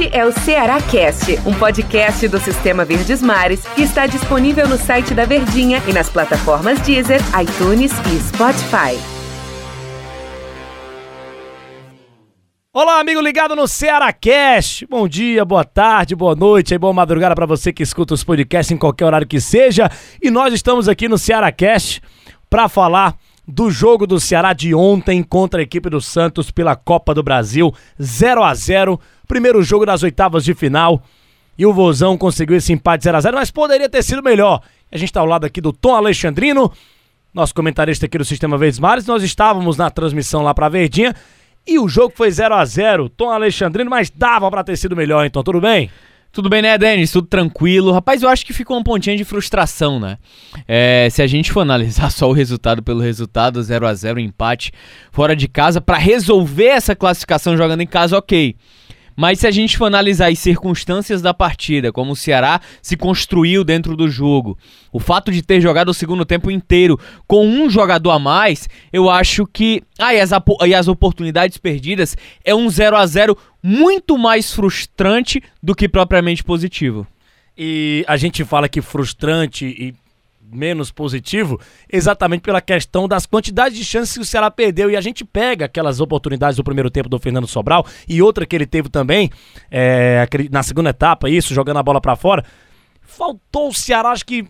Este é o Ceará Cast, um podcast do Sistema Verdes Mares que está disponível no site da Verdinha e nas plataformas Deezer, iTunes e Spotify. Olá, amigo ligado no Ceará Cast. Bom dia, boa tarde, boa noite e boa madrugada para você que escuta os podcasts em qualquer horário que seja. E nós estamos aqui no Ceará Cast para falar do jogo do Ceará de ontem contra a equipe do Santos pela Copa do Brasil, 0 a 0 primeiro jogo das oitavas de final. E o Vozão conseguiu esse empate 0 a 0 mas poderia ter sido melhor. A gente está ao lado aqui do Tom Alexandrino, nosso comentarista aqui do Sistema Verdes Mares. Nós estávamos na transmissão lá para Verdinha e o jogo foi 0 a 0 Tom Alexandrino, mas dava para ter sido melhor, então tudo bem? Tudo bem, né, Denis? Tudo tranquilo. Rapaz, eu acho que ficou um pontinho de frustração, né? É, se a gente for analisar só o resultado pelo resultado, 0 a 0 empate fora de casa, para resolver essa classificação jogando em casa, ok. Mas se a gente for analisar as circunstâncias da partida, como o Ceará se construiu dentro do jogo, o fato de ter jogado o segundo tempo inteiro com um jogador a mais, eu acho que. Ah, e as, e as oportunidades perdidas é um 0 a 0 muito mais frustrante do que propriamente positivo. E a gente fala que frustrante e menos positivo, exatamente pela questão das quantidades de chances que o Ceará perdeu. E a gente pega aquelas oportunidades do primeiro tempo do Fernando Sobral e outra que ele teve também é, na segunda etapa, isso, jogando a bola para fora. Faltou o Ceará, acho que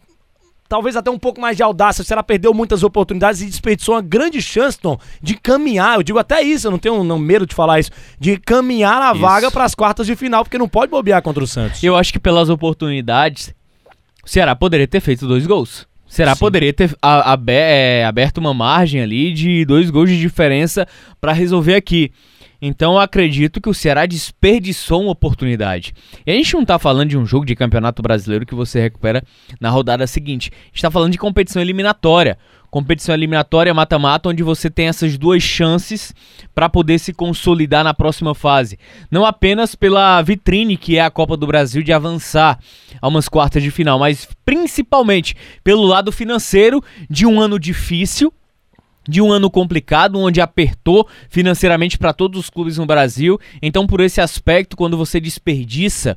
talvez até um pouco mais de audácia. O Ceará perdeu muitas oportunidades e desperdiçou uma grande chance, Tom, de caminhar. Eu digo até isso, eu não tenho não, medo de falar isso, de caminhar a isso. vaga para as quartas de final, porque não pode bobear contra o Santos. Eu acho que pelas oportunidades, o Ceará poderia ter feito dois gols. Será Sim. poderia ter é, aberto uma margem ali de dois gols de diferença para resolver aqui. Então eu acredito que o Ceará desperdiçou uma oportunidade. E a gente não está falando de um jogo de campeonato brasileiro que você recupera na rodada seguinte. A gente está falando de competição eliminatória competição eliminatória mata-mata, onde você tem essas duas chances para poder se consolidar na próxima fase. Não apenas pela vitrine que é a Copa do Brasil de avançar a umas quartas de final, mas principalmente pelo lado financeiro de um ano difícil de um ano complicado, onde apertou financeiramente para todos os clubes no Brasil. Então, por esse aspecto, quando você desperdiça,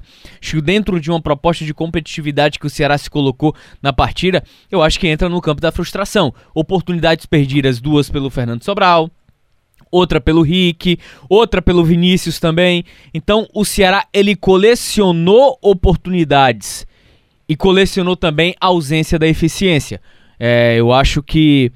dentro de uma proposta de competitividade que o Ceará se colocou na partida, eu acho que entra no campo da frustração. Oportunidades perdidas, duas pelo Fernando Sobral, outra pelo Rick, outra pelo Vinícius também. Então, o Ceará ele colecionou oportunidades e colecionou também a ausência da eficiência. É, eu acho que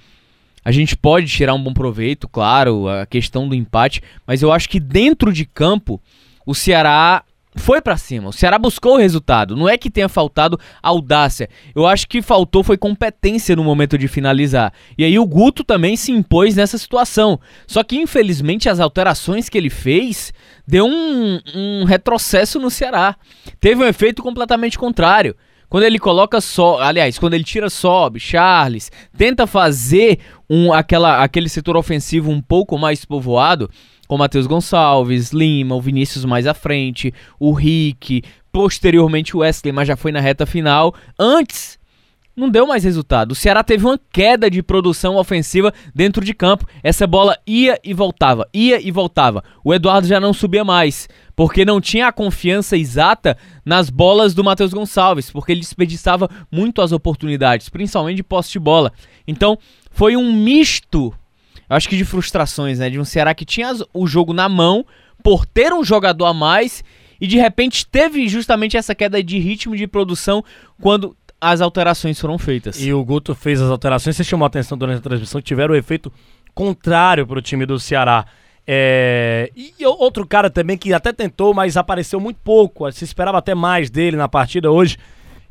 a gente pode tirar um bom proveito, claro, a questão do empate, mas eu acho que dentro de campo o Ceará foi para cima. O Ceará buscou o resultado. Não é que tenha faltado audácia. Eu acho que faltou foi competência no momento de finalizar. E aí o Guto também se impôs nessa situação. Só que infelizmente as alterações que ele fez deu um, um retrocesso no Ceará. Teve um efeito completamente contrário. Quando ele coloca só, aliás, quando ele tira sobe, Charles, tenta fazer um, aquela, aquele setor ofensivo um pouco mais povoado, com Matheus Gonçalves, Lima, o Vinícius mais à frente, o Rick, posteriormente o Wesley, mas já foi na reta final. Antes não deu mais resultado. O Ceará teve uma queda de produção ofensiva dentro de campo. Essa bola ia e voltava, ia e voltava. O Eduardo já não subia mais, porque não tinha a confiança exata nas bolas do Matheus Gonçalves, porque ele desperdiçava muito as oportunidades, principalmente de posse de bola. Então, foi um misto, acho que de frustrações, né? De um Ceará que tinha o jogo na mão por ter um jogador a mais e de repente teve justamente essa queda de ritmo de produção quando as alterações foram feitas. E o Guto fez as alterações, você chamou a atenção durante a transmissão, tiveram o efeito contrário para o time do Ceará. É... E outro cara também que até tentou, mas apareceu muito pouco. Se esperava até mais dele na partida hoje.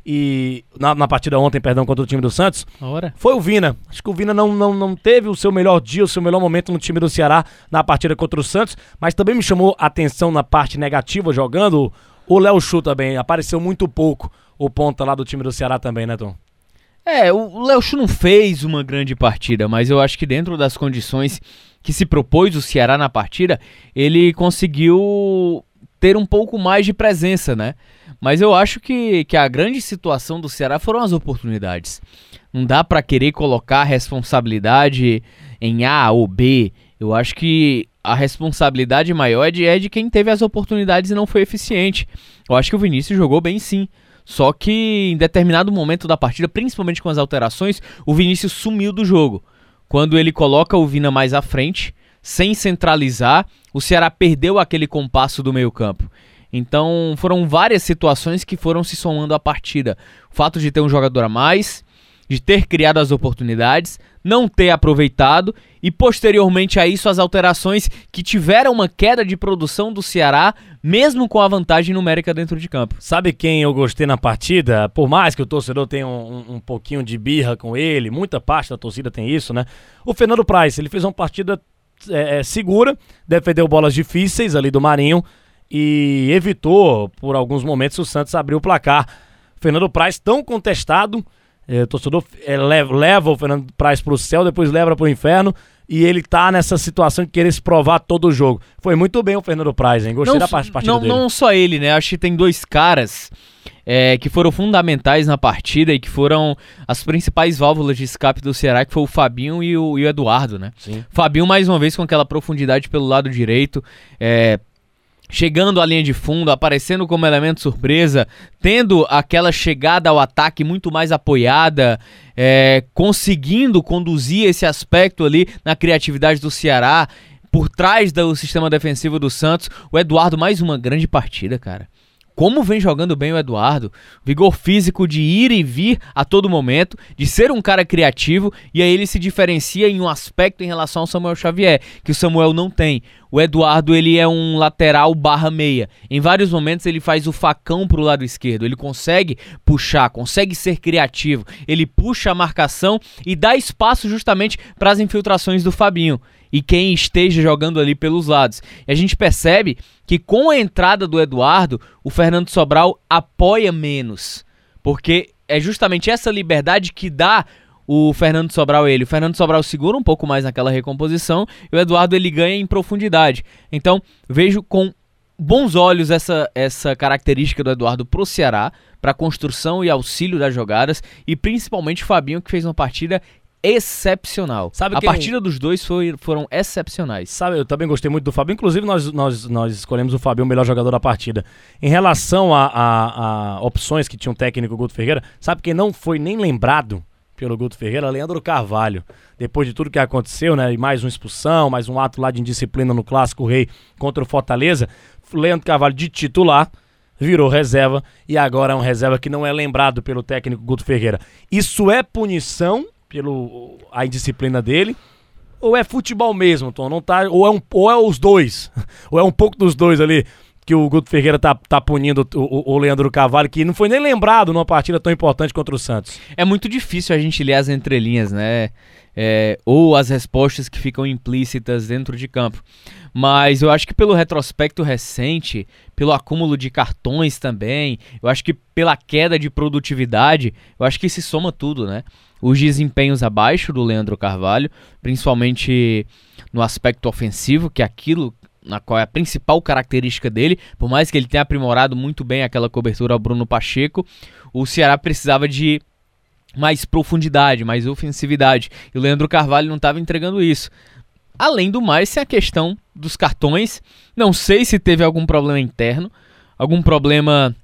E na, na partida ontem, perdão, contra o time do Santos. Ora. Foi o Vina. Acho que o Vina não, não, não teve o seu melhor dia, o seu melhor momento no time do Ceará na partida contra o Santos. Mas também me chamou a atenção na parte negativa jogando. O Léo Chu também apareceu muito pouco o ponta lá do time do Ceará também, né, Tom? É, o Léo não fez uma grande partida, mas eu acho que dentro das condições que se propôs o Ceará na partida, ele conseguiu ter um pouco mais de presença, né? Mas eu acho que, que a grande situação do Ceará foram as oportunidades. Não dá para querer colocar a responsabilidade em A ou B. Eu acho que a responsabilidade maior é de, é de quem teve as oportunidades e não foi eficiente. Eu acho que o Vinícius jogou bem sim. Só que em determinado momento da partida, principalmente com as alterações, o Vinícius sumiu do jogo. Quando ele coloca o Vina mais à frente, sem centralizar, o Ceará perdeu aquele compasso do meio-campo. Então foram várias situações que foram se somando à partida. O fato de ter um jogador a mais, de ter criado as oportunidades, não ter aproveitado e posteriormente a isso as alterações que tiveram uma queda de produção do Ceará, mesmo com a vantagem numérica dentro de campo. Sabe quem eu gostei na partida? Por mais que o torcedor tenha um, um, um pouquinho de birra com ele, muita parte da torcida tem isso, né? O Fernando Praz, ele fez uma partida é, é, segura, defendeu bolas difíceis ali do Marinho e evitou, por alguns momentos, o Santos abrir o placar. Fernando Praz, tão contestado, é, o torcedor é, leva, leva, o Fernando Praz pro céu, depois leva pro inferno. E ele tá nessa situação de querer se provar todo o jogo. Foi muito bem o Fernando Praz, hein? Gostei não, da partida não, dele. Não só ele, né? Acho que tem dois caras é, que foram fundamentais na partida e que foram as principais válvulas de escape do Ceará, que foi o Fabinho e o, e o Eduardo, né? Sim. Fabinho, mais uma vez, com aquela profundidade pelo lado direito. É, chegando à linha de fundo, aparecendo como elemento surpresa, tendo aquela chegada ao ataque muito mais apoiada, é, conseguindo conduzir esse aspecto ali na criatividade do Ceará. Por trás do sistema defensivo do Santos, o Eduardo, mais uma grande partida, cara como vem jogando bem o Eduardo, vigor físico de ir e vir a todo momento, de ser um cara criativo, e aí ele se diferencia em um aspecto em relação ao Samuel Xavier, que o Samuel não tem. O Eduardo, ele é um lateral barra meia. Em vários momentos ele faz o facão pro lado esquerdo, ele consegue puxar, consegue ser criativo, ele puxa a marcação e dá espaço justamente para as infiltrações do Fabinho e quem esteja jogando ali pelos lados. E a gente percebe que com a entrada do Eduardo, o Fernando Sobral apoia menos, porque é justamente essa liberdade que dá o Fernando Sobral ele. O Fernando Sobral segura um pouco mais naquela recomposição e o Eduardo ele ganha em profundidade. Então, vejo com bons olhos essa, essa característica do Eduardo pro Ceará, para construção e auxílio das jogadas, e principalmente o Fabinho que fez uma partida excepcional. Sabe a quem... partida dos dois foi, foram excepcionais. Sabe, eu também gostei muito do Fabinho. Inclusive, nós, nós, nós escolhemos o Fabinho o melhor jogador da partida. Em relação a, a, a opções que tinha um técnico, o Guto Ferreira, sabe quem não foi nem lembrado pelo Guto Ferreira? Leandro Carvalho. Depois de tudo que aconteceu, né? Mais uma expulsão, mais um ato lá de indisciplina no Clássico Rei contra o Fortaleza. Leandro Carvalho de titular virou reserva e agora é um reserva que não é lembrado pelo técnico Guto Ferreira. Isso é punição pelo a indisciplina dele? Ou é futebol mesmo, Tom? Não tá, ou, é um, ou é os dois? ou é um pouco dos dois ali que o Guto Ferreira tá, tá punindo o, o, Leandro Cavalli, que não foi nem lembrado numa partida tão importante contra o Santos. É muito difícil a gente ler as entrelinhas, né? É, ou as respostas que ficam implícitas dentro de campo. Mas eu acho que pelo retrospecto recente, pelo acúmulo de cartões também, eu acho que pela queda de produtividade, eu acho que se soma tudo, né? os desempenhos abaixo do Leandro Carvalho, principalmente no aspecto ofensivo, que é aquilo na qual é a principal característica dele, por mais que ele tenha aprimorado muito bem aquela cobertura ao Bruno Pacheco, o Ceará precisava de mais profundidade, mais ofensividade, e o Leandro Carvalho não estava entregando isso. Além do mais, tem a questão dos cartões, não sei se teve algum problema interno, algum problema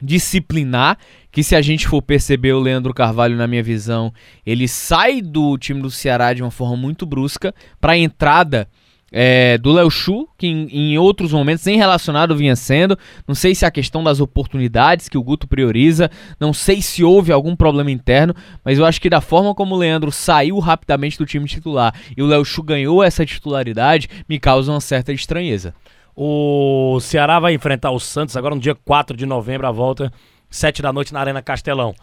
disciplinar, que se a gente for perceber o Leandro Carvalho na minha visão, ele sai do time do Ceará de uma forma muito brusca para a entrada é, do Léo Chu, que em, em, outros momentos nem relacionado vinha sendo. Não sei se é a questão das oportunidades que o Guto prioriza, não sei se houve algum problema interno, mas eu acho que da forma como o Leandro saiu rapidamente do time titular e o Léo Chu ganhou essa titularidade, me causa uma certa estranheza. O Ceará vai enfrentar o Santos agora no dia 4 de novembro, a volta, 7 da noite na Arena Castelão.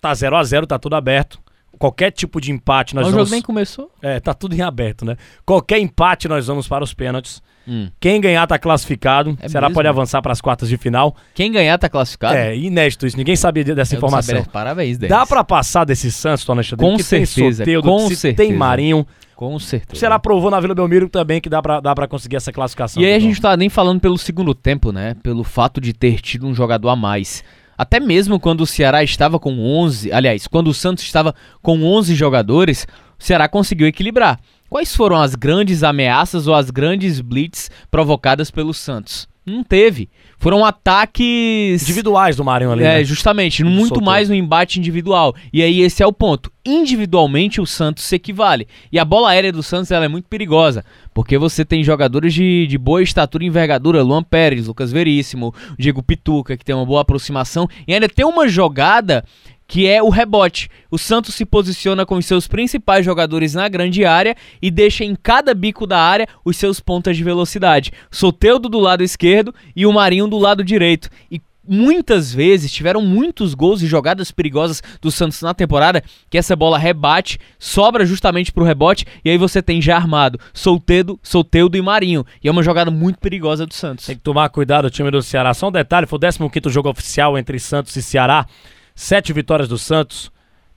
Tá 0 a 0 tá tudo aberto. Qualquer tipo de empate nós Mas vamos. O jogo nem começou? É, tá tudo em aberto, né? Qualquer empate nós vamos para os pênaltis. Hum. Quem ganhar tá classificado. É Ceará mesmo? pode avançar para as quartas de final. Quem ganhar tá classificado? É, inédito isso. Ninguém sabia dessa Eu informação. Parabéns, Denis. Dá para passar desse Santos, Tona Com que certeza. Tem Soteudo, com certeza. tem Marinho. Com certeza. Será provou na Vila Belmiro também que dá pra, dá pra conseguir essa classificação. E aí a gente tá nem falando pelo segundo tempo, né? Pelo fato de ter tido um jogador a mais. Até mesmo quando o Ceará estava com 11, aliás, quando o Santos estava com 11 jogadores, o Ceará conseguiu equilibrar. Quais foram as grandes ameaças ou as grandes blitz provocadas pelo Santos? Não teve. Foram ataques. Individuais do Marinho ali. É, né? justamente, muito Soltou. mais no embate individual. E aí esse é o ponto. Individualmente o Santos se equivale. E a bola aérea do Santos ela é muito perigosa. Porque você tem jogadores de, de boa estatura e envergadura, Luan Pérez, Lucas Veríssimo, Diego Pituca, que tem uma boa aproximação. E ainda tem uma jogada que é o rebote. O Santos se posiciona com os seus principais jogadores na grande área e deixa em cada bico da área os seus pontas de velocidade. Soteudo do lado esquerdo e o Marinho do lado direito. E muitas vezes tiveram muitos gols e jogadas perigosas do Santos na temporada que essa bola rebate, sobra justamente pro rebote e aí você tem já armado Solteudo, Solteudo e Marinho. E é uma jogada muito perigosa do Santos. Tem que tomar cuidado o time do Ceará. Só um detalhe, foi o 15 jogo oficial entre Santos e Ceará. Sete vitórias do Santos,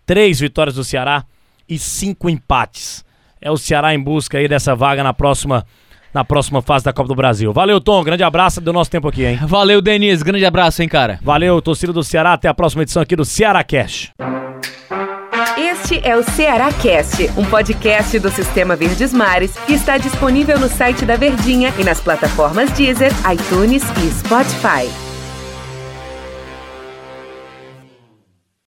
três vitórias do Ceará e cinco empates. É o Ceará em busca aí dessa vaga na próxima, na próxima fase da Copa do Brasil. Valeu, Tom. Grande abraço. Deu nosso tempo aqui, hein? Valeu, Denis. Grande abraço, hein, cara. Valeu, torcida do Ceará. Até a próxima edição aqui do Ceará Cash. Este é o Ceará Cast, um podcast do Sistema Verdes Mares que está disponível no site da Verdinha e nas plataformas Deezer, iTunes e Spotify.